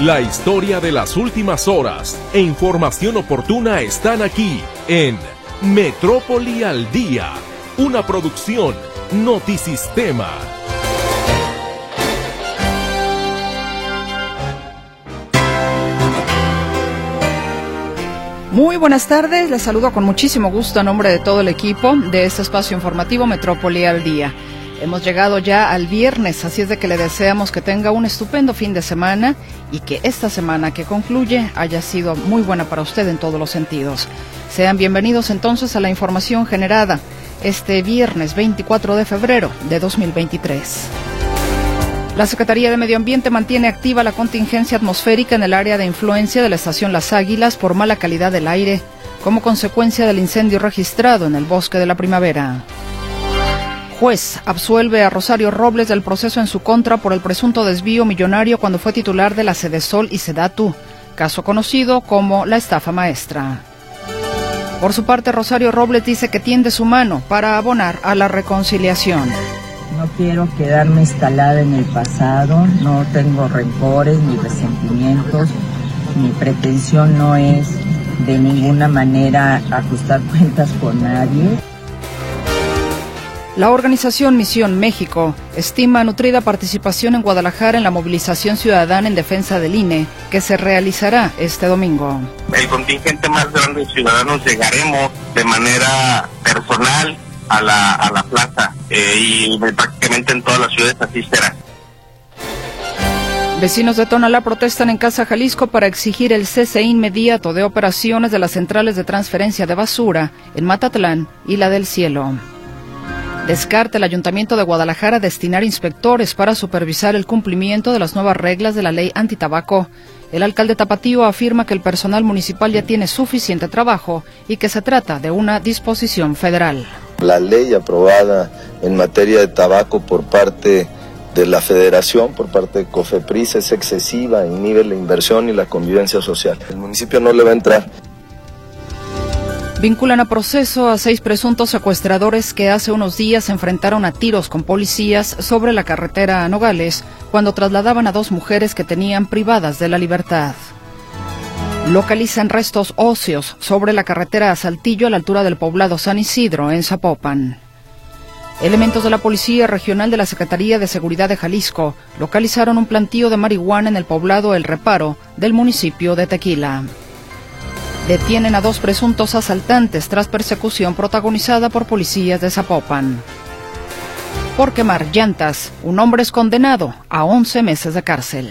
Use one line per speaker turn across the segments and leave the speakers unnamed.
La historia de las últimas horas e información oportuna están aquí en Metrópoli al Día, una producción Notisistema.
Muy buenas tardes, les saludo con muchísimo gusto a nombre de todo el equipo de este espacio informativo Metrópoli al Día. Hemos llegado ya al viernes, así es de que le deseamos que tenga un estupendo fin de semana y que esta semana que concluye haya sido muy buena para usted en todos los sentidos. Sean bienvenidos entonces a la información generada este viernes 24 de febrero de 2023. La Secretaría de Medio Ambiente mantiene activa la contingencia atmosférica en el área de influencia de la estación Las Águilas por mala calidad del aire como consecuencia del incendio registrado en el bosque de la primavera. Juez absuelve a Rosario Robles del proceso en su contra por el presunto desvío millonario cuando fue titular de la Sedesol y Sedatu, caso conocido como la estafa maestra. Por su parte, Rosario Robles dice que tiende su mano para abonar a la reconciliación.
No quiero quedarme instalada en el pasado, no tengo rencores ni resentimientos, mi pretensión no es de ninguna manera ajustar cuentas con nadie.
La organización Misión México estima nutrida participación en Guadalajara en la movilización ciudadana en defensa del INE que se realizará este domingo.
El contingente más grande de ciudadanos llegaremos de manera personal a la, a la plaza eh, y prácticamente en todas las ciudades así será.
Vecinos de Tonalá protestan en Casa Jalisco para exigir el cese inmediato de operaciones de las centrales de transferencia de basura en Matatlán y la del Cielo. Descarta el Ayuntamiento de Guadalajara destinar inspectores para supervisar el cumplimiento de las nuevas reglas de la ley antitabaco. El alcalde Tapatío afirma que el personal municipal ya tiene suficiente trabajo y que se trata de una disposición federal.
La ley aprobada en materia de tabaco por parte de la federación, por parte de COFEPRIS, es excesiva, inhibe la inversión y la convivencia social. El municipio no le va a entrar.
Vinculan a proceso a seis presuntos secuestradores que hace unos días se enfrentaron a tiros con policías sobre la carretera a Nogales cuando trasladaban a dos mujeres que tenían privadas de la libertad. Localizan restos óseos sobre la carretera a Saltillo a la altura del poblado San Isidro, en Zapopan. Elementos de la Policía Regional de la Secretaría de Seguridad de Jalisco localizaron un plantío de marihuana en el poblado El Reparo del municipio de Tequila. Detienen a dos presuntos asaltantes tras persecución protagonizada por policías de Zapopan. Por quemar llantas, un hombre es condenado a 11 meses de cárcel.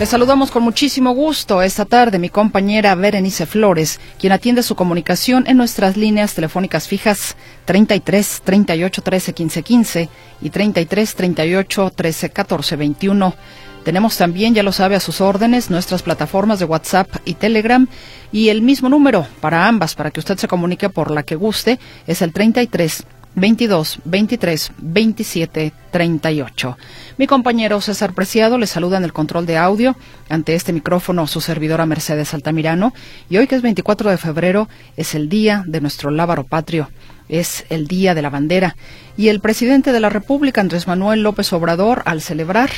Les saludamos con muchísimo gusto esta tarde mi compañera Berenice Flores, quien atiende su comunicación en nuestras líneas telefónicas fijas 33 38 13 15 15 y 33 38 13 14 21. Tenemos también, ya lo sabe, a sus órdenes nuestras plataformas de WhatsApp y Telegram. Y el mismo número para ambas, para que usted se comunique por la que guste, es el 33 22 23 27 38. Mi compañero César Preciado le saluda en el control de audio. Ante este micrófono su servidora Mercedes Altamirano. Y hoy que es 24 de febrero es el día de nuestro lábaro patrio, es el día de la bandera. Y el presidente de la República Andrés Manuel López Obrador al celebrar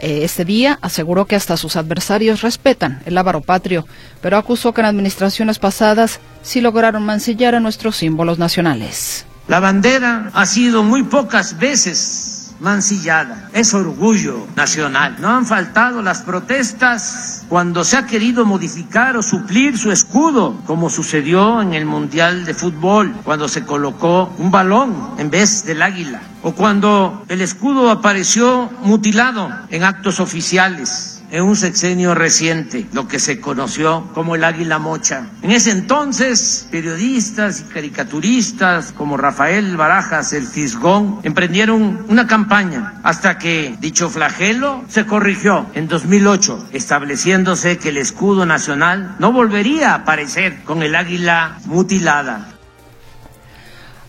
este día aseguró que hasta sus adversarios respetan el ávaro patrio, pero acusó que en administraciones pasadas sí lograron mancillar a nuestros símbolos nacionales.
La bandera ha sido muy pocas veces mancillada. Es orgullo nacional. No han faltado las protestas cuando se ha querido modificar o suplir su escudo, como sucedió en el Mundial de Fútbol, cuando se colocó un balón en vez del águila, o cuando el escudo apareció mutilado en actos oficiales en un sexenio reciente, lo que se conoció como el águila mocha. En ese entonces, periodistas y caricaturistas como Rafael Barajas, el Fisgón, emprendieron una campaña hasta que dicho flagelo se corrigió en 2008, estableciéndose que el escudo nacional no volvería a aparecer con el águila mutilada.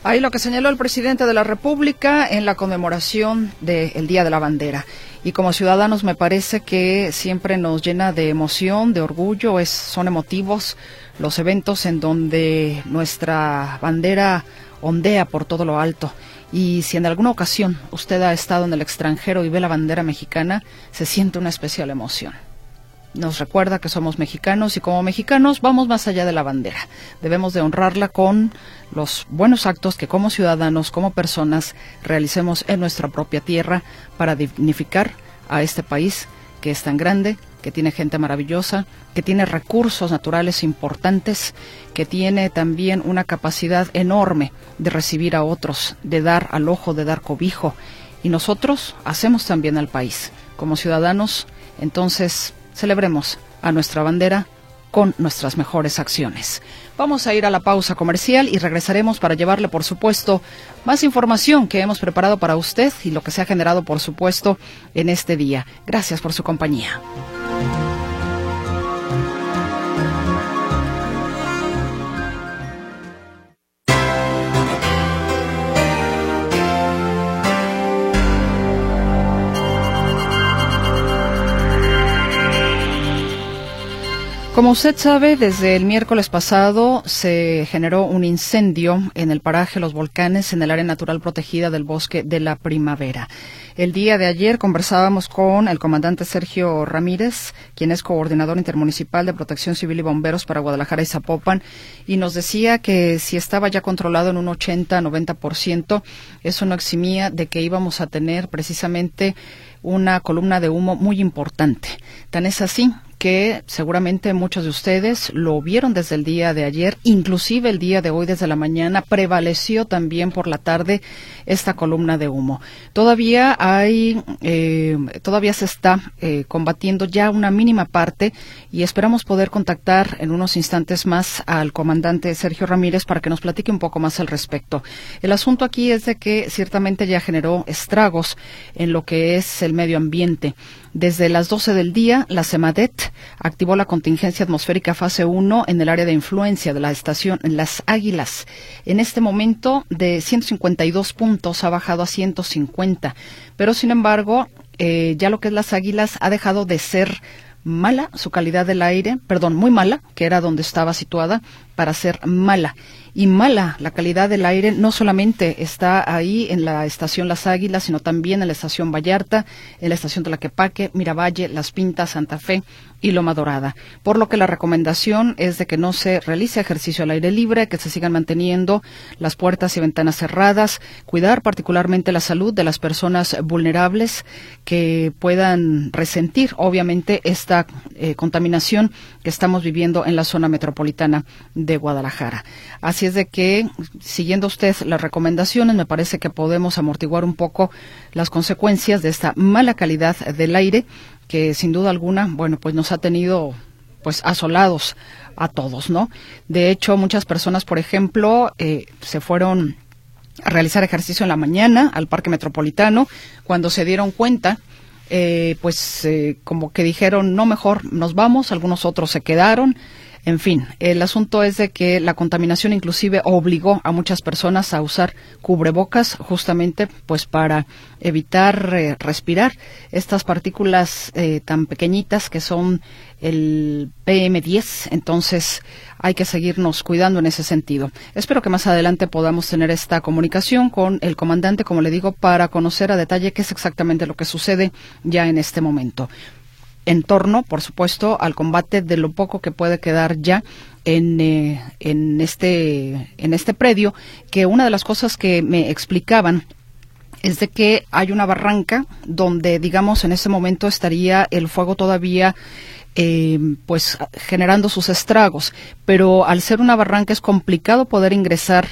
Ahí lo que señaló el presidente de la República en la conmemoración del Día de la Bandera y como ciudadanos me parece que siempre nos llena de emoción, de orgullo, es, son emotivos los eventos en donde nuestra bandera ondea por todo lo alto. Y si en alguna ocasión usted ha estado en el extranjero y ve la bandera mexicana, se siente una especial emoción nos recuerda que somos mexicanos y como mexicanos vamos más allá de la bandera. Debemos de honrarla con los buenos actos que como ciudadanos, como personas, realicemos en nuestra propia tierra para dignificar a este país que es tan grande, que tiene gente maravillosa, que tiene recursos naturales importantes, que tiene también una capacidad enorme de recibir a otros, de dar al ojo, de dar cobijo. Y nosotros hacemos también al país. Como ciudadanos, entonces Celebremos a nuestra bandera con nuestras mejores acciones. Vamos a ir a la pausa comercial y regresaremos para llevarle, por supuesto, más información que hemos preparado para usted y lo que se ha generado, por supuesto, en este día. Gracias por su compañía. Como usted sabe, desde el miércoles pasado se generó un incendio en el paraje Los Volcanes, en el área natural protegida del bosque de la primavera. El día de ayer conversábamos con el comandante Sergio Ramírez, quien es coordinador intermunicipal de protección civil y bomberos para Guadalajara y Zapopan, y nos decía que si estaba ya controlado en un 80-90%, eso no eximía de que íbamos a tener precisamente una columna de humo muy importante. Tan es así que seguramente muchos de ustedes lo vieron desde el día de ayer, inclusive el día de hoy desde la mañana prevaleció también por la tarde esta columna de humo. Todavía hay, eh, todavía se está eh, combatiendo ya una mínima parte y esperamos poder contactar en unos instantes más al comandante Sergio Ramírez para que nos platique un poco más al respecto. El asunto aquí es de que ciertamente ya generó estragos en lo que es el medio ambiente. Desde las 12 del día, la CEMADET activó la contingencia atmosférica fase 1 en el área de influencia de la estación Las Águilas. En este momento, de 152 puntos ha bajado a 150. Pero, sin embargo, eh, ya lo que es Las Águilas ha dejado de ser mala su calidad del aire, perdón, muy mala, que era donde estaba situada, para ser mala y mala. La calidad del aire no solamente está ahí en la estación Las Águilas, sino también en la estación Vallarta, en la estación Tlaquepaque, Miravalle, Las Pintas, Santa Fe y Loma Dorada. Por lo que la recomendación es de que no se realice ejercicio al aire libre, que se sigan manteniendo las puertas y ventanas cerradas, cuidar particularmente la salud de las personas vulnerables que puedan resentir, obviamente, esta eh, contaminación que estamos viviendo en la zona metropolitana de Guadalajara. Así es de que, siguiendo usted las recomendaciones, me parece que podemos amortiguar un poco las consecuencias de esta mala calidad del aire que sin duda alguna, bueno, pues nos ha tenido pues asolados a todos, ¿no? De hecho, muchas personas, por ejemplo, eh, se fueron a realizar ejercicio en la mañana al Parque Metropolitano. Cuando se dieron cuenta eh, pues eh, como que dijeron, no, mejor nos vamos, algunos otros se quedaron, en fin, el asunto es de que la contaminación inclusive obligó a muchas personas a usar cubrebocas justamente pues para evitar eh, respirar estas partículas eh, tan pequeñitas que son el PM10. Entonces hay que seguirnos cuidando en ese sentido. Espero que más adelante podamos tener esta comunicación con el comandante, como le digo, para conocer a detalle qué es exactamente lo que sucede ya en este momento en torno, por supuesto, al combate de lo poco que puede quedar ya en, eh, en, este, en este predio, que una de las cosas que me explicaban es de que hay una barranca donde, digamos, en ese momento estaría el fuego todavía eh, pues generando sus estragos, pero al ser una barranca es complicado poder ingresar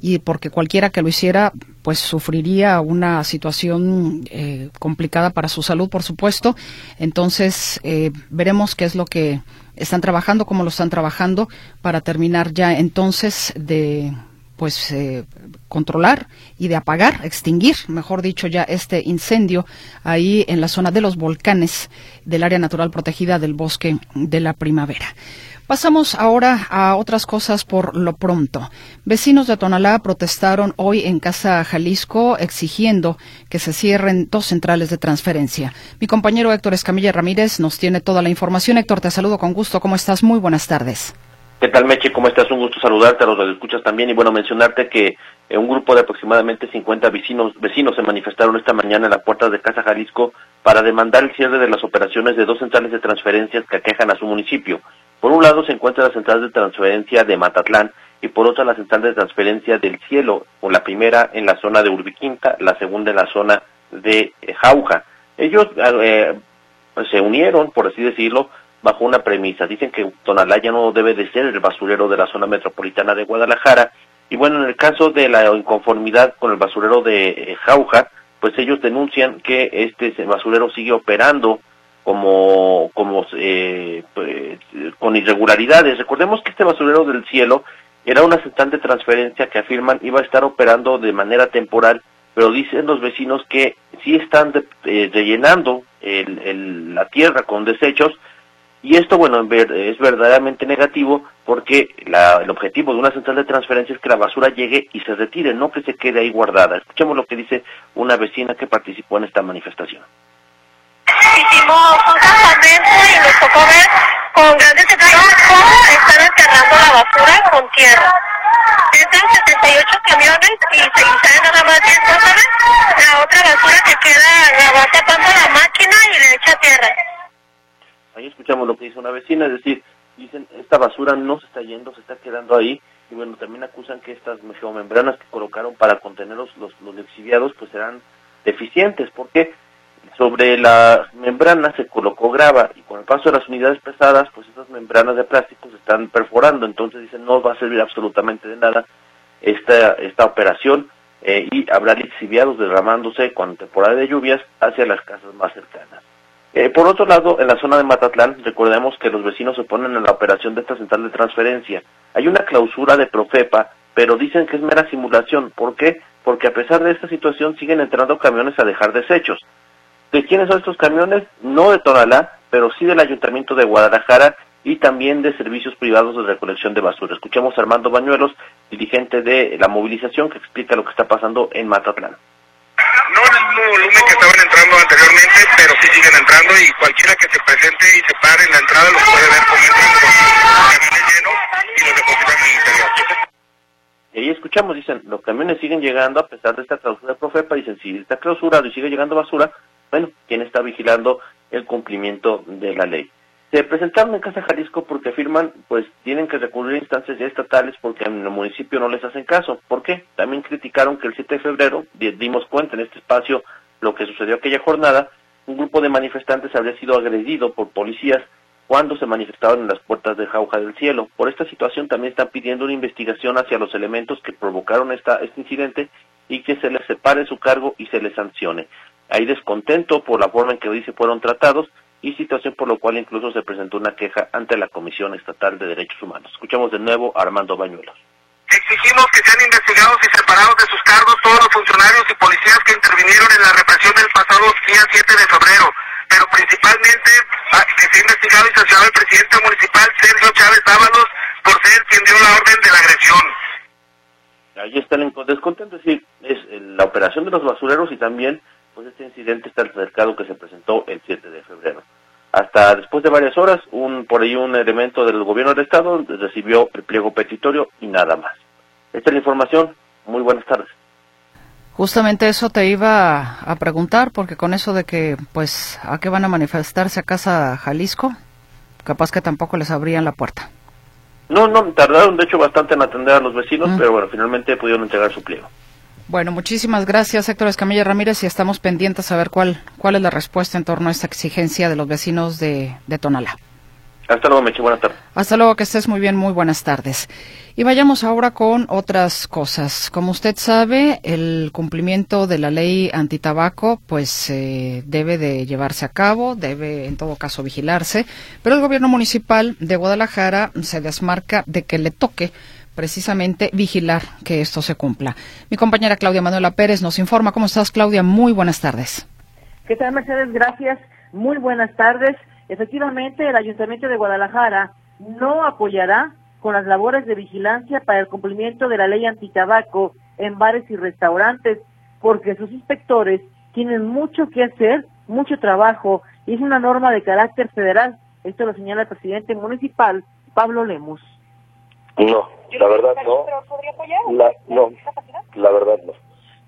y porque cualquiera que lo hiciera pues sufriría una situación eh, complicada para su salud por supuesto entonces eh, veremos qué es lo que están trabajando cómo lo están trabajando para terminar ya entonces de pues eh, controlar y de apagar, extinguir, mejor dicho, ya este incendio ahí en la zona de los volcanes del área natural protegida del bosque de la primavera. Pasamos ahora a otras cosas por lo pronto. Vecinos de Tonalá protestaron hoy en Casa Jalisco exigiendo que se cierren dos centrales de transferencia. Mi compañero Héctor Escamilla Ramírez nos tiene toda la información. Héctor, te saludo con gusto. ¿Cómo estás? Muy buenas tardes.
¿Qué tal, Meche? ¿Cómo estás? Un gusto saludarte, a los escuchas también. Y bueno, mencionarte que eh, un grupo de aproximadamente 50 vecinos, vecinos se manifestaron esta mañana en la puerta de Casa Jalisco para demandar el cierre de las operaciones de dos centrales de transferencias que aquejan a su municipio. Por un lado se encuentra la central de transferencia de Matatlán y por otra la central de transferencia del Cielo, o la primera en la zona de Urbiquinta, la segunda en la zona de Jauja. Ellos eh, se unieron, por así decirlo, bajo una premisa. Dicen que Tonalá ya no debe de ser el basurero de la zona metropolitana de Guadalajara. Y bueno, en el caso de la inconformidad con el basurero de eh, Jauja, pues ellos denuncian que este basurero sigue operando como, como eh, pues, con irregularidades. Recordemos que este basurero del cielo era una de transferencia que afirman iba a estar operando de manera temporal, pero dicen los vecinos que sí están eh, rellenando la tierra con desechos, y esto, bueno, es verdaderamente negativo porque el objetivo de una central de transferencia es que la basura llegue y se retire, no que se quede ahí guardada. Escuchemos lo que dice una vecina que participó en esta manifestación.
Hicimos un y nos tocó ver con grandes cómo están enterrando la basura con tierra. Entran 78 camiones y se instalan nada más 10 cosas. La otra basura que queda la va tapando la máquina y le echa tierra.
Ahí escuchamos lo que dice una vecina, es decir, dicen, esta basura no se está yendo, se está quedando ahí, y bueno, también acusan que estas geomembranas que colocaron para contener los, los, lixiviados, pues serán deficientes, porque sobre la membrana se colocó grava, y con el paso de las unidades pesadas, pues esas membranas de plástico se están perforando, entonces dicen, no va a servir absolutamente de nada esta, esta operación, eh, y habrá lixiviados derramándose con temporada de lluvias hacia las casas más cercanas. Eh, por otro lado, en la zona de Matatlán, recordemos que los vecinos se oponen a la operación de esta central de transferencia. Hay una clausura de Profepa, pero dicen que es mera simulación. ¿Por qué? Porque a pesar de esta situación siguen entrando camiones a dejar desechos. ¿De quiénes son estos camiones? No de Tonalá, pero sí del Ayuntamiento de Guadalajara y también de servicios privados de recolección de basura. Escuchemos a Armando Bañuelos, dirigente de la movilización, que explica lo que está pasando en Matatlán
no el mismo volumen que estaban entrando anteriormente, pero sí siguen entrando y cualquiera que se presente y se pare en la entrada los puede ver cómo entran camiones llenos y los depositan en el interior.
Y ahí escuchamos, dicen, los camiones siguen llegando a pesar de esta clausura de Profepa, dicen, si está clausurado y sigue llegando basura, bueno, ¿quién está vigilando el cumplimiento de la ley? Se presentaron en Casa Jalisco porque afirman, pues tienen que recurrir a instancias estatales porque en el municipio no les hacen caso. ¿Por qué? También criticaron que el 7 de febrero, dimos cuenta en este espacio lo que sucedió aquella jornada, un grupo de manifestantes habría sido agredido por policías cuando se manifestaban en las puertas de Jauja del Cielo. Por esta situación también están pidiendo una investigación hacia los elementos que provocaron esta, este incidente y que se les separe su cargo y se les sancione. Hay descontento por la forma en que hoy se fueron tratados y situación por lo cual incluso se presentó una queja ante la Comisión Estatal de Derechos Humanos. Escuchamos de nuevo a Armando Bañuelos.
Exigimos que sean investigados y separados de sus cargos todos los funcionarios y policías que intervinieron en la represión del pasado día 7 de febrero, pero principalmente ah, que sea investigado y sancionado el presidente municipal Sergio Chávez Ábalos por ser quien dio la orden de la agresión.
Ahí está el descontento, es decir, es la operación de los basureros y también pues este incidente está cercado que se presentó el 7 de febrero. Hasta después de varias horas, un por ahí un elemento del gobierno del estado recibió el pliego petitorio y nada más. Esta es la información. Muy buenas tardes.
Justamente eso te iba a preguntar, porque con eso de que, pues, ¿a qué van a manifestarse a Casa Jalisco? Capaz que tampoco les abrían la puerta.
No, no, tardaron de hecho bastante en atender a los vecinos, pero bueno, finalmente pudieron entregar su pliego.
Bueno, muchísimas gracias, Héctor Escamilla Ramírez, y estamos pendientes a ver cuál, cuál es la respuesta en torno a esta exigencia de los vecinos de, de Tonalá.
Hasta luego, Meche. Buenas tardes.
Hasta luego, que estés muy bien. Muy buenas tardes. Y vayamos ahora con otras cosas. Como usted sabe, el cumplimiento de la ley antitabaco, pues eh, debe de llevarse a cabo, debe en todo caso vigilarse, pero el gobierno municipal de Guadalajara se desmarca de que le toque precisamente vigilar que esto se cumpla. Mi compañera Claudia Manuela Pérez nos informa. ¿Cómo estás, Claudia? Muy buenas tardes.
¿Qué tal, Mercedes? Gracias. Muy buenas tardes. Efectivamente, el Ayuntamiento de Guadalajara no apoyará con las labores de vigilancia para el cumplimiento de la ley antitabaco en bares y restaurantes, porque sus inspectores tienen mucho que hacer, mucho trabajo, y es una norma de carácter federal. Esto lo señala el presidente municipal, Pablo Lemus
No, la verdad no. La, no, la verdad no.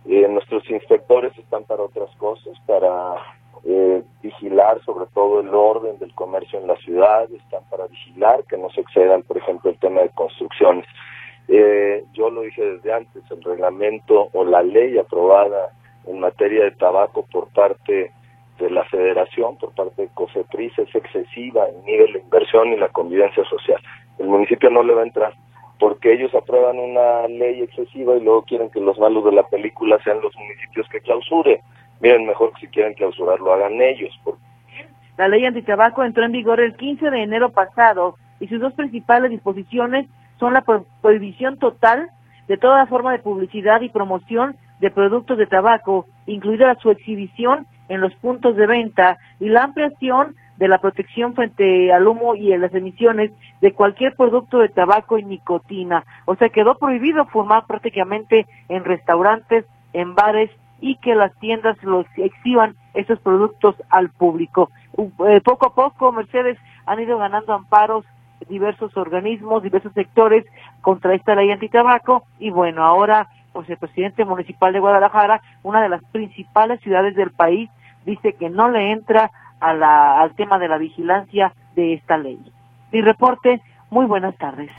Eh, nuestros inspectores están para otras cosas, para eh, vigilar sobre todo el orden del comercio en la ciudad, están para vigilar que no se excedan, por ejemplo, el tema de construcciones. Eh, yo lo dije desde antes, el reglamento o la ley aprobada en materia de tabaco por parte de la federación, por parte de COFEPRIS, es excesiva en nivel de inversión y la convivencia social. El municipio no le va a entrar porque ellos aprueban una ley excesiva y luego quieren que los malos de la película sean los municipios que clausure. Miren, mejor que si quieren clausurar lo hagan ellos.
La ley antitabaco entró en vigor el 15 de enero pasado y sus dos principales disposiciones son la prohibición total de toda forma de publicidad y promoción de productos de tabaco, incluida su exhibición en los puntos de venta y la ampliación de la protección frente al humo y a las emisiones de cualquier producto de tabaco y nicotina. O sea, quedó prohibido fumar prácticamente en restaurantes, en bares y que las tiendas los exhiban esos productos al público. Eh, poco a poco, Mercedes han ido ganando amparos diversos organismos, diversos sectores contra esta ley antitabaco y bueno, ahora pues el presidente municipal de Guadalajara, una de las principales ciudades del país, dice que no le entra al tema de la vigilancia de esta ley. Mi reporte, muy buenas tardes.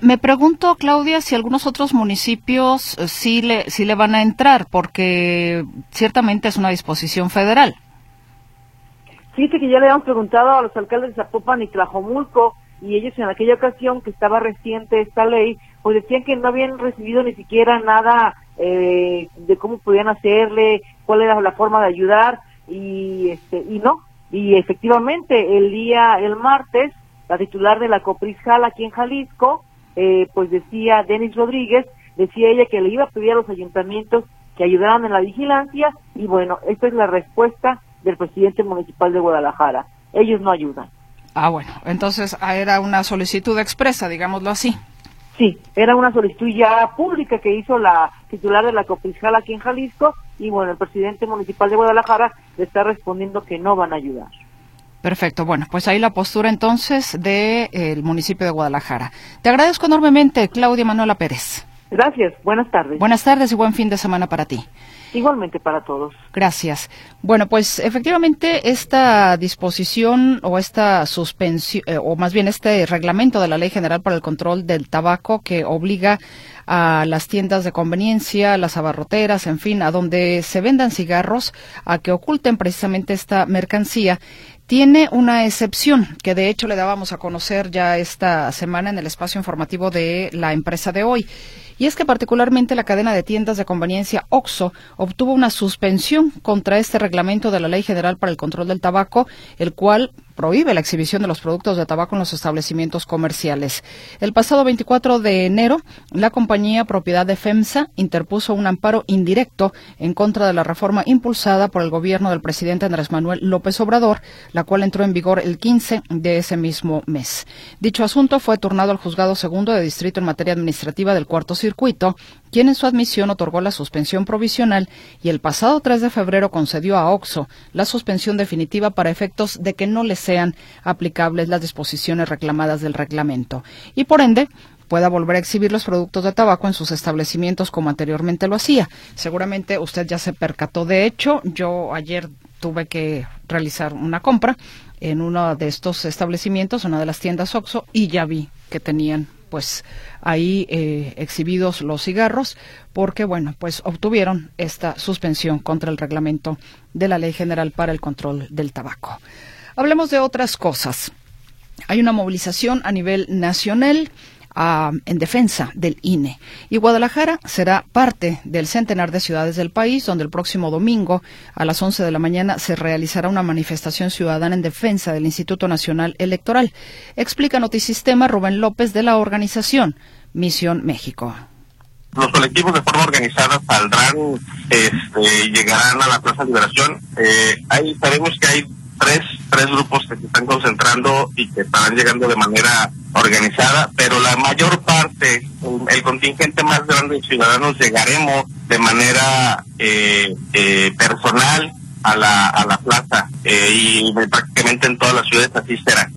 Me, pregunto, Claudia, si algunos otros municipios eh, sí le, sí le van a entrar, porque ciertamente es una disposición federal.
Fíjate que ya le habíamos preguntado a los alcaldes de Zapopan y Tlajomulco, y ellos en aquella ocasión que estaba reciente esta ley, pues decían que no habían recibido ni siquiera nada eh, de cómo podían hacerle, cuál era la forma de ayudar, y este y no, y efectivamente, el día, el martes, la titular de la Coprisjal aquí en Jalisco, eh, pues decía Denis Rodríguez, decía ella que le iba a pedir a los ayuntamientos que ayudaran en la vigilancia y bueno, esta es la respuesta del presidente municipal de Guadalajara. Ellos no ayudan.
Ah, bueno, entonces ah, era una solicitud expresa, digámoslo así.
Sí, era una solicitud ya pública que hizo la titular de la Coprisjal aquí en Jalisco y bueno, el presidente municipal de Guadalajara le está respondiendo que no van a ayudar.
Perfecto. Bueno, pues ahí la postura entonces del municipio de Guadalajara. Te agradezco enormemente, Claudia Manuela Pérez.
Gracias. Buenas tardes.
Buenas tardes y buen fin de semana para ti.
Igualmente para todos.
Gracias. Bueno, pues efectivamente esta disposición o esta suspensión, eh, o más bien este reglamento de la Ley General para el Control del Tabaco que obliga a las tiendas de conveniencia, las abarroteras, en fin, a donde se vendan cigarros, a que oculten precisamente esta mercancía, tiene una excepción que de hecho le dábamos a conocer ya esta semana en el espacio informativo de la empresa de hoy. Y es que particularmente la cadena de tiendas de conveniencia OXO obtuvo una suspensión contra este reglamento de la Ley General para el Control del Tabaco, el cual prohíbe la exhibición de los productos de tabaco en los establecimientos comerciales. El pasado 24 de enero, la compañía propiedad de FEMSA interpuso un amparo indirecto en contra de la reforma impulsada por el gobierno del presidente Andrés Manuel López Obrador, la cual entró en vigor el 15 de ese mismo mes. Dicho asunto fue turnado al juzgado segundo de distrito en materia administrativa del cuarto circuito, quien en su admisión otorgó la suspensión provisional y el pasado 3 de febrero concedió a OXO la suspensión definitiva para efectos de que no le sean aplicables las disposiciones reclamadas del reglamento y por ende pueda volver a exhibir los productos de tabaco en sus establecimientos como anteriormente lo hacía. Seguramente usted ya se percató de hecho, yo ayer tuve que realizar una compra en uno de estos establecimientos, una de las tiendas OXO, y ya vi que tenían pues ahí eh, exhibidos los cigarros porque bueno pues obtuvieron esta suspensión contra el reglamento de la ley general para el control del tabaco. Hablemos de otras cosas. Hay una movilización a nivel nacional en defensa del INE. Y Guadalajara será parte del centenar de ciudades del país, donde el próximo domingo a las 11 de la mañana se realizará una manifestación ciudadana en defensa del Instituto Nacional Electoral. Explica Notisistema Rubén López de la organización Misión México
los colectivos de forma organizada saldrán, este, llegarán a la Plaza Liberación. Eh, ahí sabemos que hay tres, tres grupos que se están concentrando y que estarán llegando de manera organizada, pero la mayor parte, el contingente más grande de ciudadanos llegaremos de manera eh, eh, personal a la, a la plaza eh, y prácticamente en todas las ciudades así será.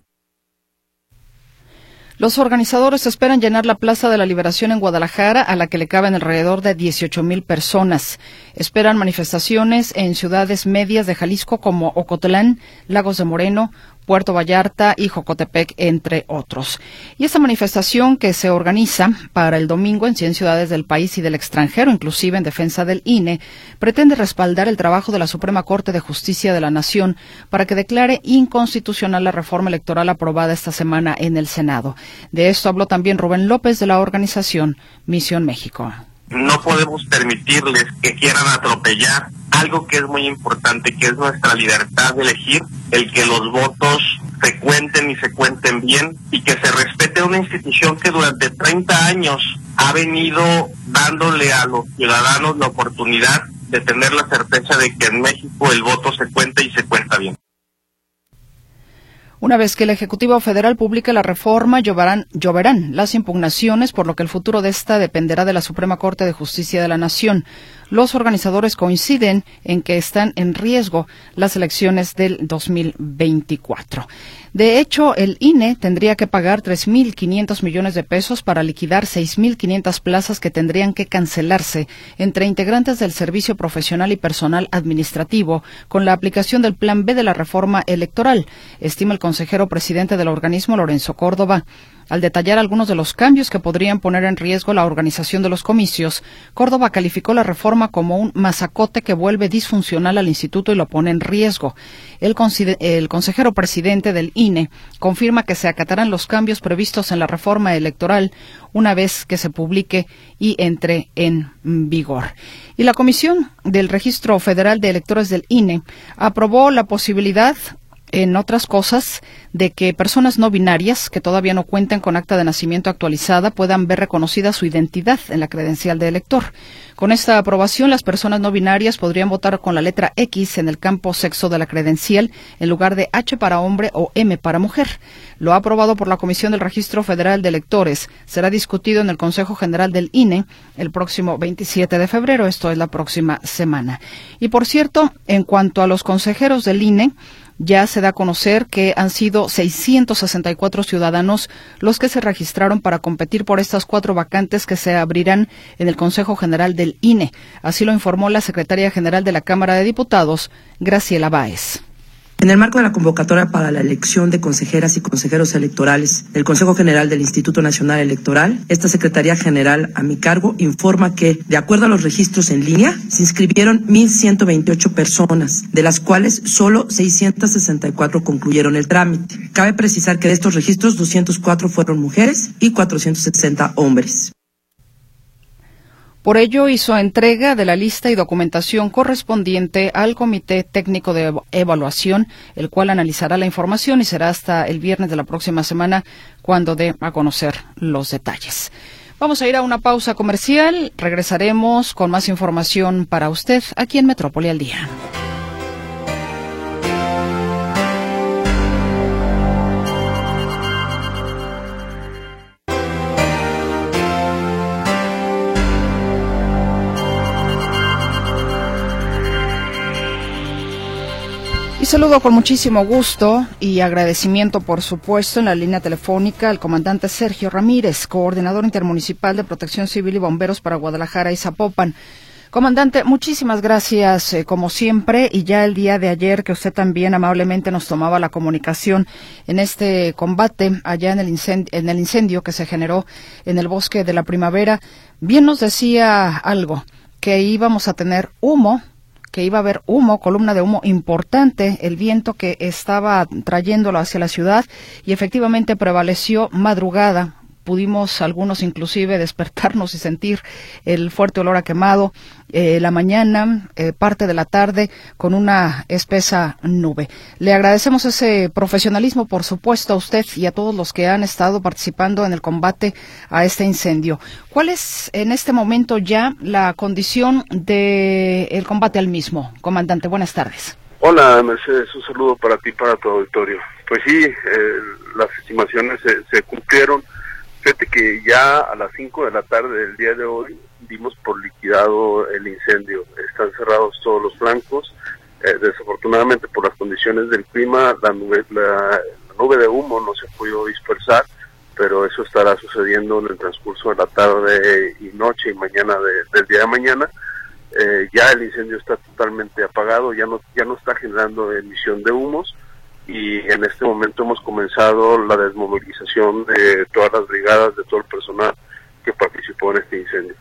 Los organizadores esperan llenar la Plaza de la Liberación en Guadalajara, a la que le caben alrededor de 18 mil personas. Esperan manifestaciones en ciudades medias de Jalisco como Ocotlán, Lagos de Moreno, Puerto Vallarta y Jocotepec, entre otros. Y esta manifestación que se organiza para el domingo en 100 ciudades del país y del extranjero, inclusive en defensa del INE, pretende respaldar el trabajo de la Suprema Corte de Justicia de la Nación para que declare inconstitucional la reforma electoral aprobada esta semana en el Senado. De esto habló también Rubén López de la organización Misión México.
No podemos permitirles que quieran atropellar algo que es muy importante, que es nuestra libertad de elegir, el que los votos se cuenten y se cuenten bien y que se respete una institución que durante 30 años ha venido dándole a los ciudadanos la oportunidad de tener la certeza de que en México el voto se cuenta y se cuenta bien.
Una vez que el Ejecutivo Federal publique la reforma, lloverán, lloverán, las impugnaciones, por lo que el futuro de esta dependerá de la Suprema Corte de Justicia de la Nación. Los organizadores coinciden en que están en riesgo las elecciones del 2024. De hecho, el INE tendría que pagar 3.500 millones de pesos para liquidar 6.500 plazas que tendrían que cancelarse entre integrantes del servicio profesional y personal administrativo con la aplicación del Plan B de la reforma electoral, estima el consejero presidente del organismo, Lorenzo Córdoba. Al detallar algunos de los cambios que podrían poner en riesgo la organización de los comicios, Córdoba calificó la reforma como un masacote que vuelve disfuncional al instituto y lo pone en riesgo. El, el consejero presidente del INE confirma que se acatarán los cambios previstos en la reforma electoral una vez que se publique y entre en vigor. Y la Comisión del Registro Federal de Electores del INE aprobó la posibilidad en otras cosas, de que personas no binarias que todavía no cuenten con acta de nacimiento actualizada puedan ver reconocida su identidad en la credencial de elector. Con esta aprobación, las personas no binarias podrían votar con la letra X en el campo sexo de la credencial en lugar de H para hombre o M para mujer. Lo ha aprobado por la Comisión del Registro Federal de Electores. Será discutido en el Consejo General del INE el próximo 27 de febrero, esto es la próxima semana. Y por cierto, en cuanto a los consejeros del INE, ya se da a conocer que han sido 664 ciudadanos los que se registraron para competir por estas cuatro vacantes que se abrirán en el Consejo General del INE. Así lo informó la secretaria general de la Cámara de Diputados, Graciela Báez.
En el marco de la convocatoria para la elección de consejeras y consejeros electorales del Consejo General del Instituto Nacional Electoral, esta Secretaría General a mi cargo informa que, de acuerdo a los registros en línea, se inscribieron 1.128 personas, de las cuales solo 664 concluyeron el trámite. Cabe precisar que de estos registros 204 fueron mujeres y 460 hombres.
Por ello, hizo entrega de la lista y documentación correspondiente al Comité Técnico de Evaluación, el cual analizará la información y será hasta el viernes de la próxima semana cuando dé a conocer los detalles. Vamos a ir a una pausa comercial. Regresaremos con más información para usted aquí en Metrópoli al Día. Saludo con muchísimo gusto y agradecimiento, por supuesto, en la línea telefónica al comandante Sergio Ramírez, coordinador intermunicipal de Protección Civil y Bomberos para Guadalajara y Zapopan. Comandante, muchísimas gracias, eh, como siempre, y ya el día de ayer que usted también amablemente nos tomaba la comunicación en este combate allá en el, en el incendio que se generó en el bosque de la primavera, bien nos decía algo, que íbamos a tener humo que iba a haber humo, columna de humo importante, el viento que estaba trayéndolo hacia la ciudad y efectivamente prevaleció madrugada, pudimos algunos inclusive despertarnos y sentir el fuerte olor a quemado eh, la mañana, eh, parte de la tarde, con una espesa nube. Le agradecemos ese profesionalismo, por supuesto, a usted y a todos los que han estado participando en el combate a este incendio. ¿Cuál es en este momento ya la condición del combate al mismo? Comandante, buenas tardes.
Hola, Mercedes, un saludo para ti y para tu auditorio. Pues sí, eh, las estimaciones se, se cumplieron Fíjate que ya a las 5 de la tarde del día de hoy dimos por liquidado el incendio. Están cerrados todos los flancos. Eh, desafortunadamente por las condiciones del clima, la nube, la, nube de humo no se podido dispersar, pero eso estará sucediendo en el transcurso de la tarde y noche y mañana del día de mañana. Eh, ya el incendio está totalmente apagado, ya no, ya no está generando emisión de humos y en este momento hemos comenzado la desmovilización de todas las brigadas, de todo el personal que participó en este incendio.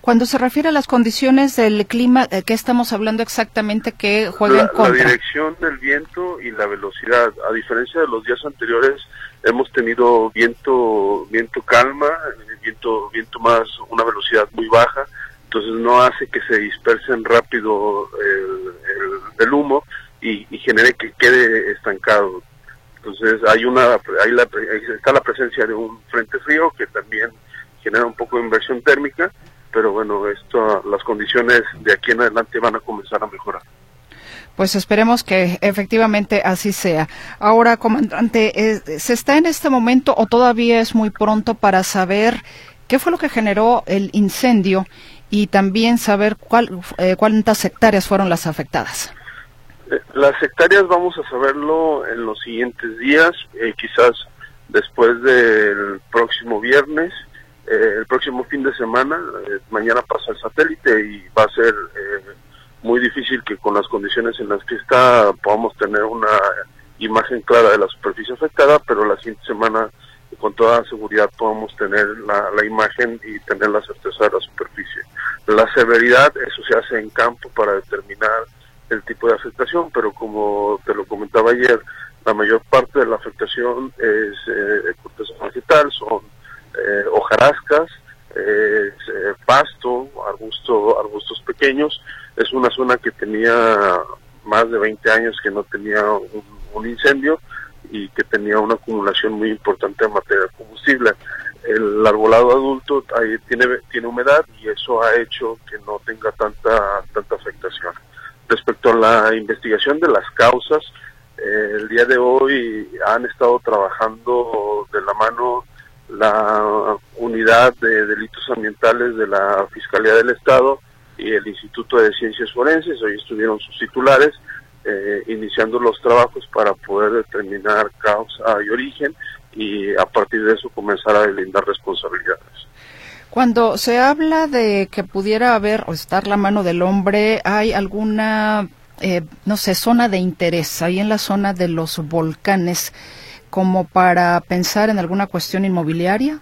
Cuando se refiere a las condiciones del clima, ¿de qué estamos hablando exactamente que juega en contra?
La dirección del viento y la velocidad. A diferencia de los días anteriores, hemos tenido viento, viento calma, viento, viento más, una velocidad muy baja, entonces no hace que se dispersen rápido el, el, humo y, y, genere que quede estancado. Entonces hay una, hay la, está la presencia de un frente frío que también genera un poco de inversión térmica pero bueno, esto, las condiciones de aquí en adelante van a comenzar a mejorar.
Pues esperemos que efectivamente así sea. Ahora, comandante, ¿se está en este momento o todavía es muy pronto para saber qué fue lo que generó el incendio y también saber cuál, eh, cuántas hectáreas fueron las afectadas?
Eh, las hectáreas vamos a saberlo en los siguientes días, quizás después del próximo viernes eh, el próximo fin de semana, eh, mañana pasa el satélite y va a ser eh, muy difícil que con las condiciones en las que está podamos tener una imagen clara de la superficie afectada, pero la siguiente semana con toda seguridad podamos tener la, la imagen y tener la certeza de la superficie. La severidad, eso se hace en campo para determinar el tipo de afectación, pero como te lo comentaba ayer, la mayor parte de la afectación es eh, corteza vegetal, son eh, hojarascas, eh, pasto, arbusto, arbustos pequeños. Es una zona que tenía más de 20 años que no tenía un, incendio y que tenía una acumulación muy importante de materia combustible. El arbolado adulto ahí tiene, tiene humedad y eso ha hecho que no tenga tanta, tanta afectación. Respecto a la investigación de las causas, eh, el día de hoy han estado trabajando de la mano la unidad de delitos ambientales de la Fiscalía del Estado y el Instituto de Ciencias Forenses. Hoy estuvieron sus titulares eh, iniciando los trabajos para poder determinar causa y origen y a partir de eso comenzar a delindar responsabilidades.
Cuando se habla de que pudiera haber o estar la mano del hombre, ¿hay alguna, eh, no sé, zona de interés ahí en la zona de los volcanes? como para pensar en alguna cuestión inmobiliaria?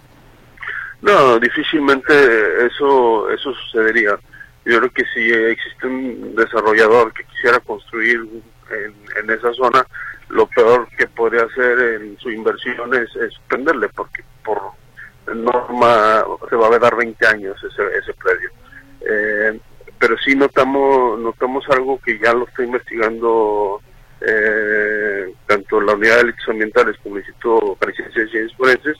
No, difícilmente eso eso sucedería. Yo creo que si existe un desarrollador que quisiera construir en, esa zona, lo peor que podría hacer en su inversión es, suspenderle, porque por norma se va a dar 20 años ese, ese predio. Eh, pero sí notamos notamos algo que ya lo está investigando eh, tanto la unidad de delitos ambientales como el Instituto de Ciencias Forenses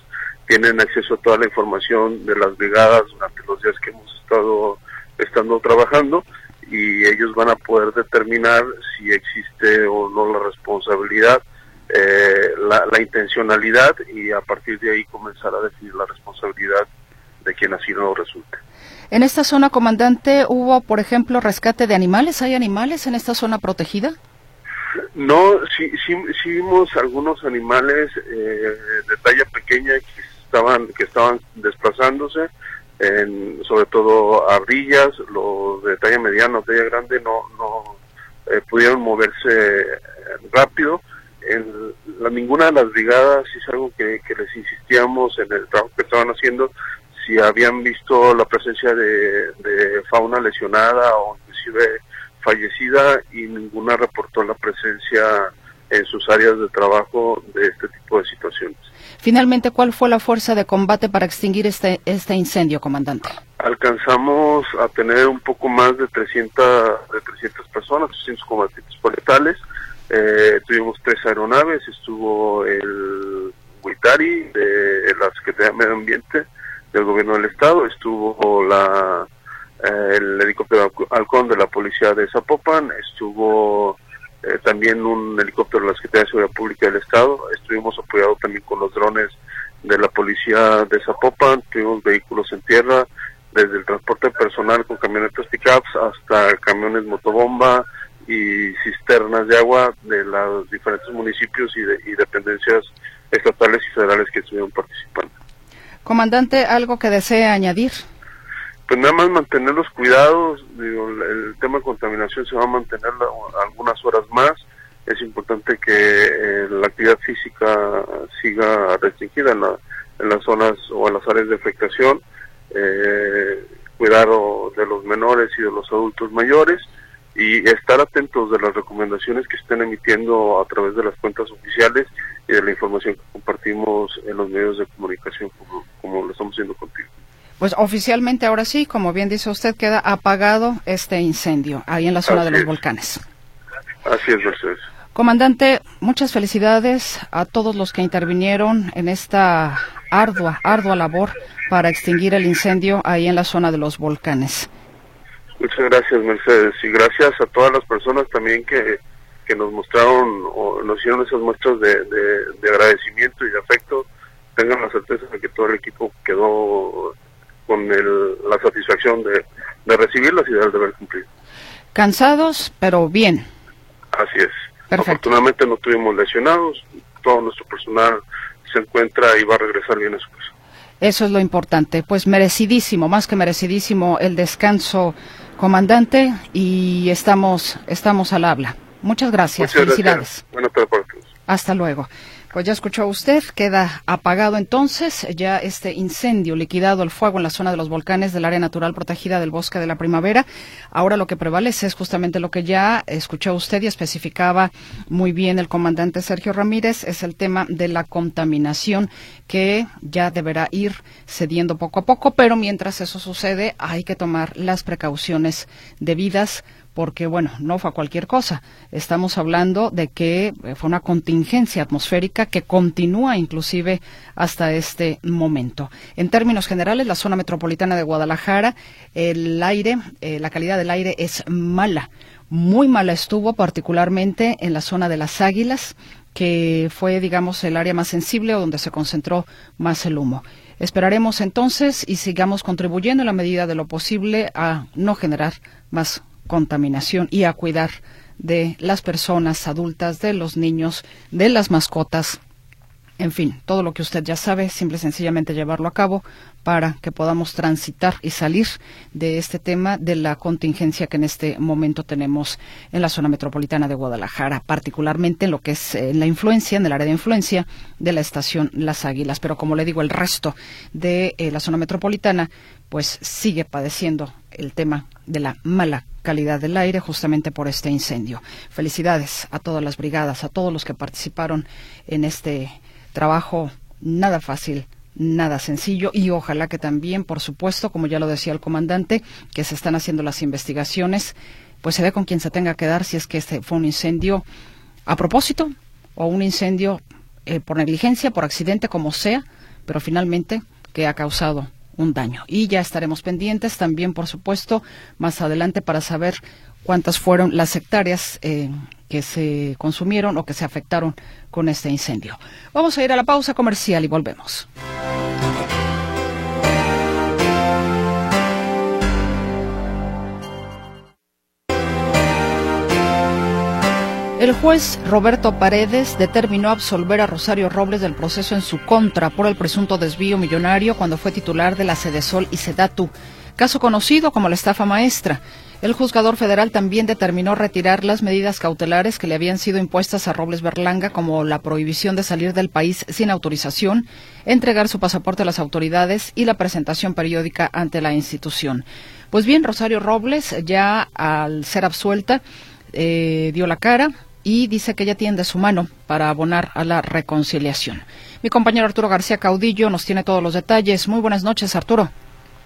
tienen acceso a toda la información de las brigadas durante los días que hemos estado estando trabajando y ellos van a poder determinar si existe o no la responsabilidad, eh, la, la, intencionalidad y a partir de ahí comenzar a definir la responsabilidad de quien así no resulte.
En esta zona, comandante, hubo, por ejemplo, rescate de animales. ¿Hay animales en esta zona protegida?
No, sí, sí, sí vimos algunos animales eh, de talla pequeña que estaban que estaban desplazándose, en, sobre todo ardillas, los de talla mediana o talla grande no no eh, pudieron moverse rápido. En la, ninguna de las brigadas es algo que, que les insistíamos en el trabajo que estaban haciendo, si habían visto la presencia de, de fauna lesionada o inclusive fallecida y ninguna reportó la presencia en sus áreas de trabajo de este tipo de situaciones.
Finalmente, ¿cuál fue la fuerza de combate para extinguir este, este incendio, comandante?
Alcanzamos a tener un poco más de 300, de 300 personas, 300 combatientes forestales. Eh, tuvimos tres aeronaves, estuvo el Huitari de la Secretaría de Medio Ambiente del Gobierno del Estado, estuvo la eh, el helicóptero Halcón de la Policía de Zapopan, estuvo eh, también un helicóptero de la Secretaría de Seguridad Pública del Estado, estuvimos apoyados también con los drones de la Policía de Zapopan, tuvimos vehículos en tierra, desde el transporte personal con camionetas pickups hasta camiones motobomba y cisternas de agua de los diferentes municipios y, y dependencias estatales y federales que estuvieron participando.
Comandante, ¿algo que desee añadir?
Pues nada más mantener los cuidados, digo, el tema de contaminación se va a mantener algunas horas más, es importante que eh, la actividad física siga restringida en, en, las zonas o en las áreas de afectación, eh, cuidar de los menores y de los adultos mayores y estar atentos de las recomendaciones que estén emitiendo a través de las cuentas oficiales y de la información que compartimos en los medios de comunicación como, lo estamos haciendo contigo.
Pues oficialmente ahora sí, como bien dice usted, queda apagado este incendio ahí en la zona de los volcanes.
Así es, Mercedes.
Comandante, muchas felicidades a todos los que intervinieron en esta ardua, ardua labor para extinguir el incendio ahí en la zona de los volcanes.
Muchas gracias, Mercedes, y gracias a todas las personas también que, que nos mostraron o nos hicieron esas muestras de, de, agradecimiento y de afecto. Tengan la certeza de que todo el equipo quedó con la satisfacción de, de recibirlas y de haber cumplido.
Cansados, pero bien.
Así es. Afortunadamente no tuvimos lesionados, todo nuestro personal se encuentra y va a regresar bien a su casa.
Eso es lo importante, pues merecidísimo, más que merecidísimo el descanso, comandante, y estamos, estamos al habla. Muchas gracias, felicidades.
Buenas tardes
Hasta luego. Pues ya escuchó usted, queda apagado entonces ya este incendio liquidado el fuego en la zona de los volcanes del área natural protegida del bosque de la primavera. Ahora lo que prevalece es justamente lo que ya escuchó usted y especificaba muy bien el comandante Sergio Ramírez, es el tema de la contaminación que ya deberá ir cediendo poco a poco, pero mientras eso sucede hay que tomar las precauciones debidas porque bueno, no fue cualquier cosa. Estamos hablando de que eh, fue una contingencia atmosférica que continúa inclusive hasta este momento. En términos generales, la zona metropolitana de Guadalajara, el aire, eh, la calidad del aire es mala. Muy mala estuvo, particularmente en la zona de las Águilas, que fue, digamos, el área más sensible o donde se concentró más el humo. Esperaremos entonces y sigamos contribuyendo en la medida de lo posible a no generar más contaminación y a cuidar de las personas adultas, de los niños, de las mascotas, en fin, todo lo que usted ya sabe, simple y sencillamente llevarlo a cabo para que podamos transitar y salir de este tema de la contingencia que en este momento tenemos en la zona metropolitana de Guadalajara, particularmente en lo que es eh, la influencia, en el área de influencia de la estación Las Águilas. Pero como le digo, el resto de eh, la zona metropolitana pues sigue padeciendo el tema de la mala calidad del aire justamente por este incendio. Felicidades a todas las brigadas, a todos los que participaron en este trabajo nada fácil, nada sencillo y ojalá que también, por supuesto, como ya lo decía el comandante, que se están haciendo las investigaciones, pues se ve con quien se tenga que dar si es que este fue un incendio a propósito o un incendio eh, por negligencia, por accidente, como sea, pero finalmente que ha causado un daño. Y ya estaremos pendientes también, por supuesto, más adelante para saber cuántas fueron las hectáreas eh, que se consumieron o que se afectaron con este incendio. Vamos a ir a la pausa comercial y volvemos. El juez Roberto Paredes determinó absolver a Rosario Robles del proceso en su contra por el presunto desvío millonario cuando fue titular de la Sedesol y Sedatu, caso conocido como la estafa maestra. El juzgador federal también determinó retirar las medidas cautelares que le habían sido impuestas a Robles Berlanga, como la prohibición de salir del país sin autorización, entregar su pasaporte a las autoridades y la presentación periódica ante la institución. Pues bien, Rosario Robles, ya al ser absuelta, eh, dio la cara y dice que ella tiende su mano para abonar a la reconciliación. Mi compañero Arturo García Caudillo nos tiene todos los detalles. Muy buenas noches, Arturo.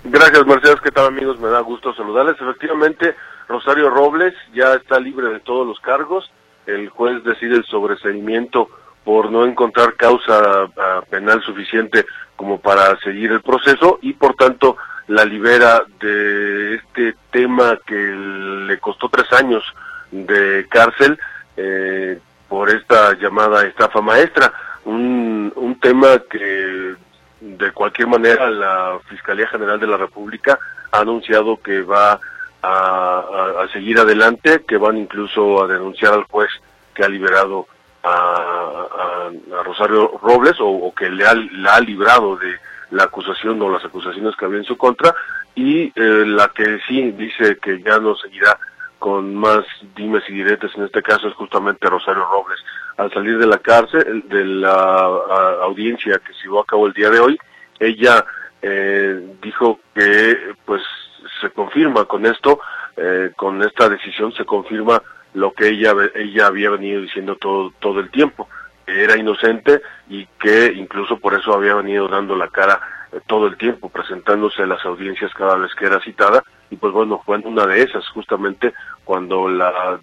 Gracias, Mercedes. ¿Qué tal, amigos? Me da gusto saludarles. Efectivamente, Rosario Robles ya está libre de todos los cargos. El juez decide el sobreseimiento por no encontrar causa ah, penal suficiente como para seguir el proceso y, por tanto, la libera de este tema que le costó tres años de cárcel eh, por esta llamada estafa maestra. Un, tema que de cualquier manera, la Fiscalía General de la República ha anunciado que va a, seguir adelante, que van incluso a denunciar al juez que ha liberado a, Rosario Robles o, que le ha, ha librado de la acusación o las acusaciones que había en su contra y eh, la que sí dice que ya no seguirá con más dimes y diretes en este caso es justamente Rosario Robles. Al salir de la cárcel, de la audiencia que se llevó a cabo el día de hoy, ella eh, dijo que pues se confirma con esto, eh, con esta decisión se confirma lo que ella ella había venido diciendo todo todo el tiempo, que era inocente y que incluso por eso había venido dando la cara todo el tiempo, presentándose en las audiencias cada vez que era citada y pues bueno fue una de esas justamente cuando la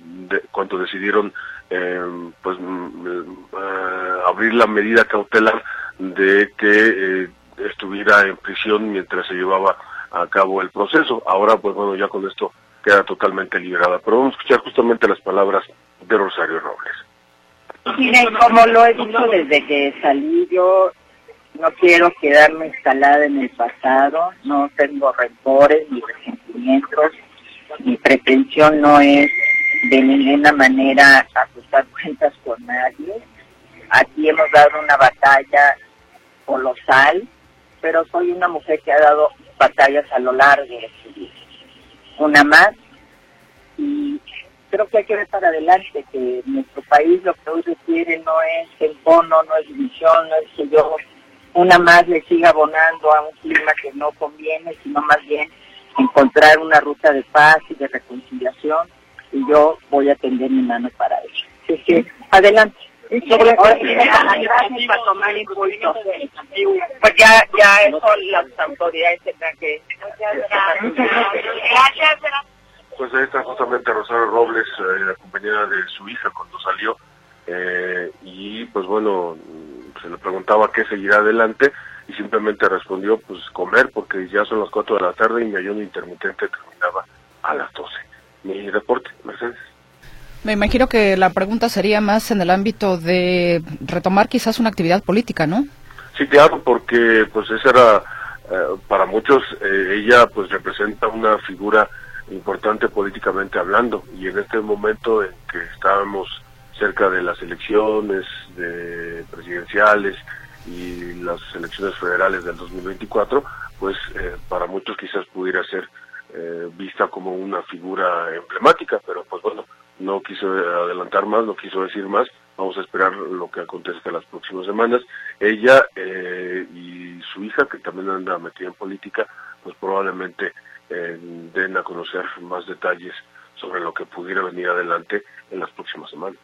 cuando decidieron eh, pues mm, eh, abrir la medida cautelar de que estuviera en prisión mientras se llevaba a cabo el proceso. Ahora, pues bueno, ya con esto queda totalmente liberada. Pero vamos a escuchar justamente las palabras de Rosario Robles.
Mire, como lo he dicho desde que salí, yo no quiero quedarme instalada en el pasado, no tengo rencores ni resentimientos, mi pretensión no es de ninguna manera ajustar cuentas con nadie. Aquí hemos dado una batalla colosal, pero soy una mujer que ha dado batallas a lo largo de su vida. Una más, y creo que hay que ver para adelante que nuestro país lo que hoy requiere no es el bono, no es división, no es que yo una más le siga abonando a un clima que no conviene, sino más bien encontrar una ruta de paz y de reconciliación y yo voy a tender mi mano para eso. Así que adelante. Gracias para tomar impulso. Pues ya, ya eso las autoridades tendrán que... Gracias.
Pues ahí está justamente Rosario Robles, eh, acompañada de su hija cuando salió, eh, y pues bueno, se le preguntaba qué seguirá adelante, y simplemente respondió, pues comer, porque ya son las 4 de la tarde y mi ayuno intermitente terminaba a las 12. Mi reporte, Mercedes.
Me imagino que la pregunta sería más en el ámbito de retomar quizás una actividad política, ¿no?
Sí, claro, porque pues esa era, eh, para muchos, eh, ella pues representa una figura importante políticamente hablando y en este momento en que estábamos cerca de las elecciones de presidenciales y las elecciones federales del 2024, pues eh, para muchos quizás pudiera ser vista como una figura emblemática, pero pues bueno, no quiso adelantar más, no quiso decir más. Vamos a esperar lo que acontezca las próximas semanas. Ella eh, y su hija, que también anda metida en política, pues probablemente eh, den a conocer más detalles sobre lo que pudiera venir adelante en las próximas semanas.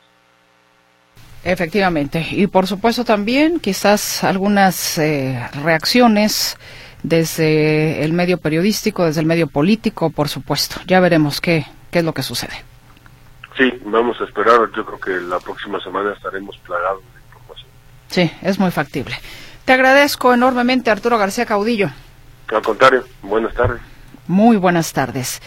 Efectivamente. Y por supuesto también quizás algunas eh, reacciones desde el medio periodístico, desde el medio político, por supuesto. Ya veremos qué, qué es lo que sucede.
Sí, vamos a esperar. Yo creo que la próxima semana estaremos plagados de información.
Sí, es muy factible. Te agradezco enormemente, Arturo García Caudillo.
Al contrario, buenas tardes.
Muy buenas tardes.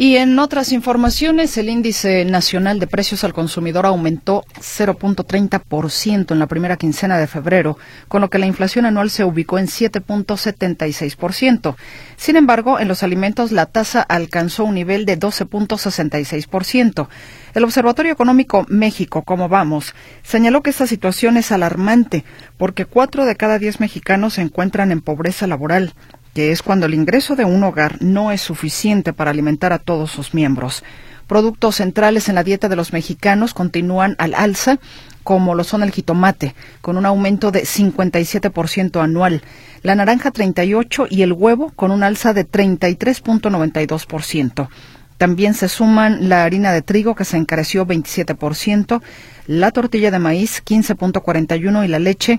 Y en otras informaciones, el índice nacional de precios al consumidor aumentó 0.30% en la primera quincena de febrero, con lo que la inflación anual se ubicó en 7.76%. Sin embargo, en los alimentos la tasa alcanzó un nivel de 12.66%. El Observatorio Económico México, como vamos, señaló que esta situación es alarmante porque cuatro de cada diez mexicanos se encuentran en pobreza laboral que es cuando el ingreso de un hogar no es suficiente para alimentar a todos sus miembros. Productos centrales en la dieta de los mexicanos continúan al alza, como lo son el jitomate, con un aumento de 57% anual, la naranja 38% y el huevo con un alza de 33.92%. También se suman la harina de trigo que se encareció 27%, la tortilla de maíz 15.41 y la leche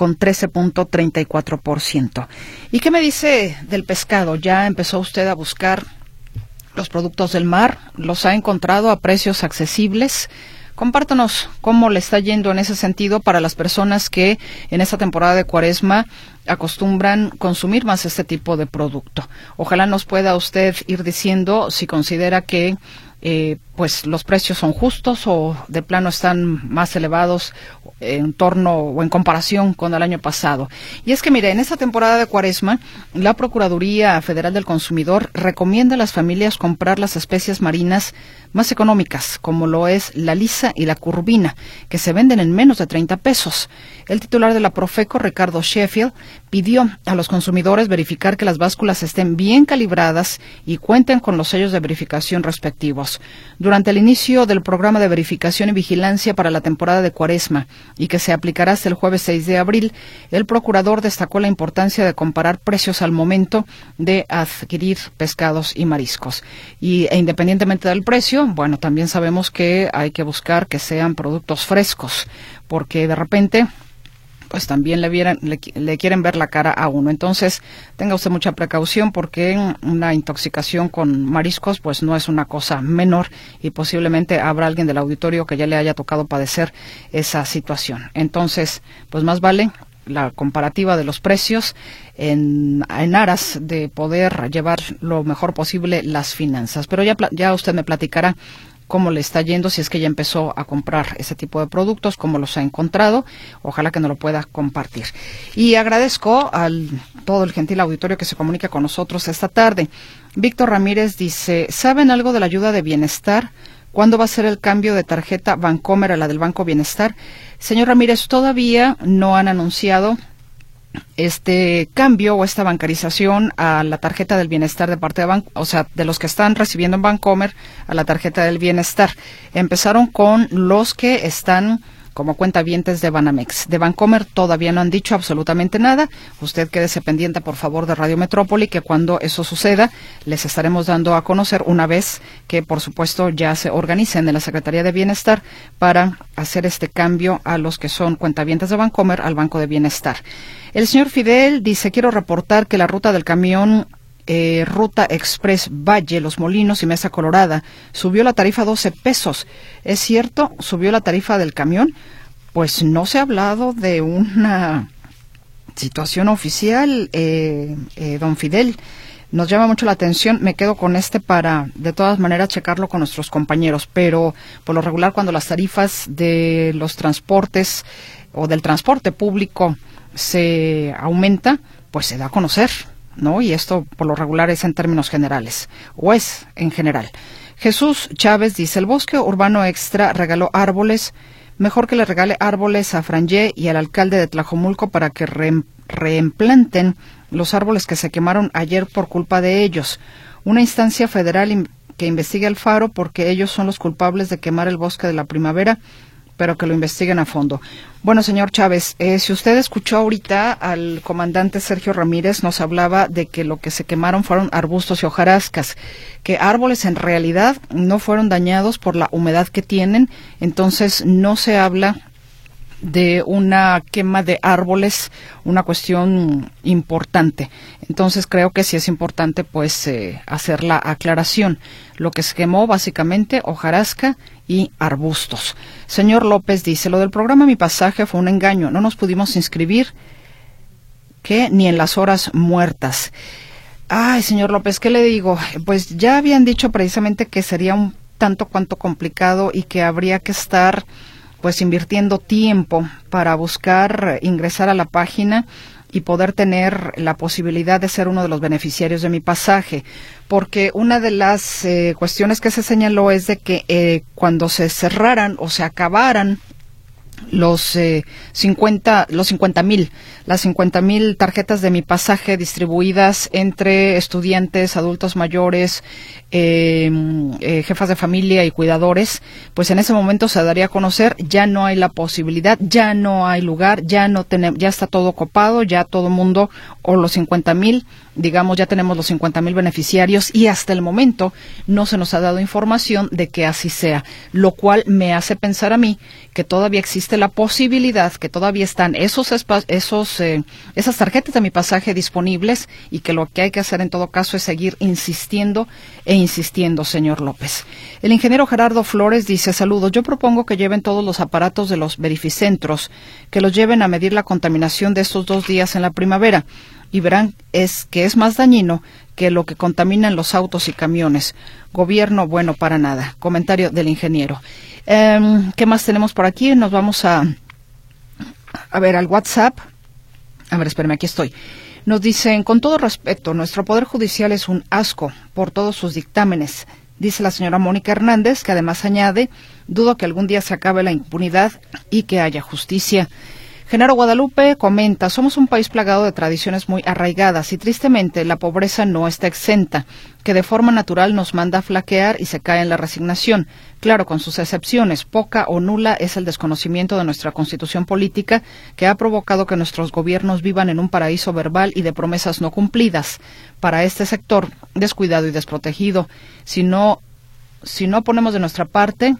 con 13.34%. ¿Y qué me dice del pescado? ¿Ya empezó usted a buscar los productos del mar? ¿Los ha encontrado a precios accesibles? Compártanos cómo le está yendo en ese sentido para las personas que en esta temporada de cuaresma acostumbran consumir más este tipo de producto. Ojalá nos pueda usted ir diciendo si considera que eh, pues los precios son justos o de plano están más elevados en torno o en comparación con el año pasado. Y es que, mire, en esta temporada de cuaresma, la Procuraduría Federal del Consumidor recomienda a las familias comprar las especies marinas más económicas, como lo es la lisa y la curvina, que se venden en menos de 30 pesos. El titular de la Profeco, Ricardo Sheffield, pidió a los consumidores verificar que las básculas estén bien calibradas y cuenten con los sellos de verificación respectivos. Durante el inicio del programa de verificación y vigilancia para la temporada de Cuaresma y que se aplicará hasta el jueves 6 de abril, el procurador destacó la importancia de comparar precios al momento de adquirir pescados y mariscos. Y e independientemente del precio, bueno, también sabemos que hay que buscar que sean productos frescos, porque de repente pues también le, vieran, le, quieren ver la cara a uno. Entonces, tenga usted mucha precaución porque una intoxicación con mariscos pues no es una cosa menor y posiblemente habrá alguien del auditorio que ya le haya tocado padecer esa situación. Entonces, pues más vale la comparativa de los precios en, en, aras de poder llevar lo mejor posible las finanzas. Pero ya, ya usted me platicará cómo le está yendo, si es que ya empezó a comprar ese tipo de productos, cómo los ha encontrado. Ojalá que nos lo pueda compartir. Y agradezco al todo el gentil auditorio que se comunica con nosotros esta tarde. Víctor Ramírez dice, ¿saben algo de la ayuda de bienestar? ¿Cuándo va a ser el cambio de tarjeta Bancomer a la del Banco Bienestar? Señor Ramírez, todavía no han anunciado este cambio o esta bancarización a la tarjeta del bienestar de parte de banco, o sea, de los que están recibiendo en Bancomer a la tarjeta del bienestar. Empezaron con los que están como cuentavientes de Banamex. De Bancomer todavía no han dicho absolutamente nada. Usted quédese pendiente, por favor, de Radio Metrópoli, que cuando eso suceda, les estaremos dando a conocer una vez que, por supuesto, ya se organicen en la Secretaría de Bienestar para hacer este cambio a los que son cuentavientes de Bancomer al Banco de Bienestar. El señor Fidel dice, quiero reportar que la ruta del camión eh, Ruta Express Valle, Los Molinos y Mesa Colorada subió la tarifa a 12 pesos. ¿Es cierto? ¿Subió la tarifa del camión? Pues no se ha hablado de una situación oficial, eh, eh, don Fidel. Nos llama mucho la atención. Me quedo con este para, de todas maneras, checarlo con nuestros compañeros. Pero, por lo regular, cuando las tarifas de los transportes o del transporte público se aumenta, pues se da a conocer, ¿no? Y esto por lo regular es en términos generales, o es en general. Jesús Chávez dice, el bosque urbano extra regaló árboles, mejor que le regale árboles a Frangé y al alcalde de Tlajomulco para que reimplanten los árboles que se quemaron ayer por culpa de ellos. Una instancia federal que investigue el faro porque ellos son los culpables de quemar el bosque de la primavera pero que lo investiguen a fondo. Bueno, señor Chávez, eh, si usted escuchó ahorita al comandante Sergio Ramírez, nos hablaba de que lo que se quemaron fueron arbustos y hojarascas, que árboles en realidad no fueron dañados por la humedad que tienen, entonces no se habla de una quema de árboles, una cuestión importante. Entonces creo que sí es importante pues eh, hacer la aclaración. Lo que se quemó básicamente hojarasca y arbustos. Señor López dice, lo del programa Mi Pasaje fue un engaño, no nos pudimos inscribir que ni en las horas muertas. Ay, señor López, ¿qué le digo? Pues ya habían dicho precisamente que sería un tanto cuanto complicado y que habría que estar pues invirtiendo tiempo para buscar ingresar a la página y poder tener la posibilidad de ser uno de los beneficiarios de mi pasaje. Porque una de las eh, cuestiones que se señaló es de que eh, cuando se cerraran o se acabaran los eh, 50 los 50 mil las 50 mil tarjetas de mi pasaje distribuidas entre estudiantes adultos mayores em, eh, jefas de familia y cuidadores pues en ese momento se daría a conocer ya no hay la posibilidad ya no hay lugar ya no tenemos ya está todo copado ya todo mundo o los 50 mil digamos, ya tenemos los 50 mil beneficiarios y hasta el momento no se nos ha dado información de que así sea, lo cual me hace pensar a mí que todavía existe la posibilidad, que todavía están esos, esos eh, esas tarjetas de mi pasaje disponibles y que lo que hay que hacer en todo caso es seguir insistiendo e insistiendo, señor López. El ingeniero Gerardo Flores dice, saludos, yo propongo que lleven todos los aparatos de los verificentros, que los lleven a medir la contaminación de estos dos días en la primavera y verán es que es más dañino que lo que contaminan los autos y camiones. Gobierno bueno para nada. Comentario del ingeniero. Em, ¿Qué más tenemos por aquí? Nos vamos a a ver al WhatsApp. A ver, espérame, aquí estoy. Nos dicen, con todo respeto, nuestro Poder Judicial es un asco por todos sus dictámenes. Dice la señora Mónica Hernández, que además añade, dudo que algún día se acabe la impunidad y que haya justicia. Genaro Guadalupe comenta, somos un país plagado de tradiciones muy arraigadas y tristemente la pobreza no está exenta, que de forma natural nos manda a flaquear y se cae en la resignación. Claro, con sus excepciones, poca o nula es el desconocimiento de nuestra constitución política que ha provocado que nuestros gobiernos vivan en un paraíso verbal y de promesas no cumplidas. Para este sector, descuidado y desprotegido, si no, si no ponemos de nuestra parte,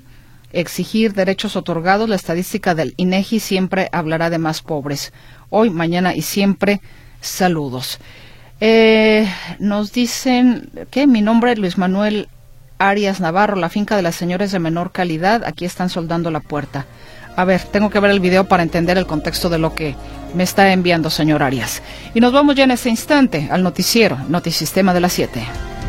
exigir derechos otorgados, la estadística del INEGI siempre hablará de más pobres. Hoy, mañana y siempre, saludos. Eh, nos dicen que mi nombre es Luis Manuel Arias Navarro, la finca de las señores de menor calidad. Aquí están soldando la puerta. A ver, tengo que ver el video para entender el contexto de lo que me está enviando señor Arias. Y nos vamos ya en este instante al noticiero, Notisistema de las 7.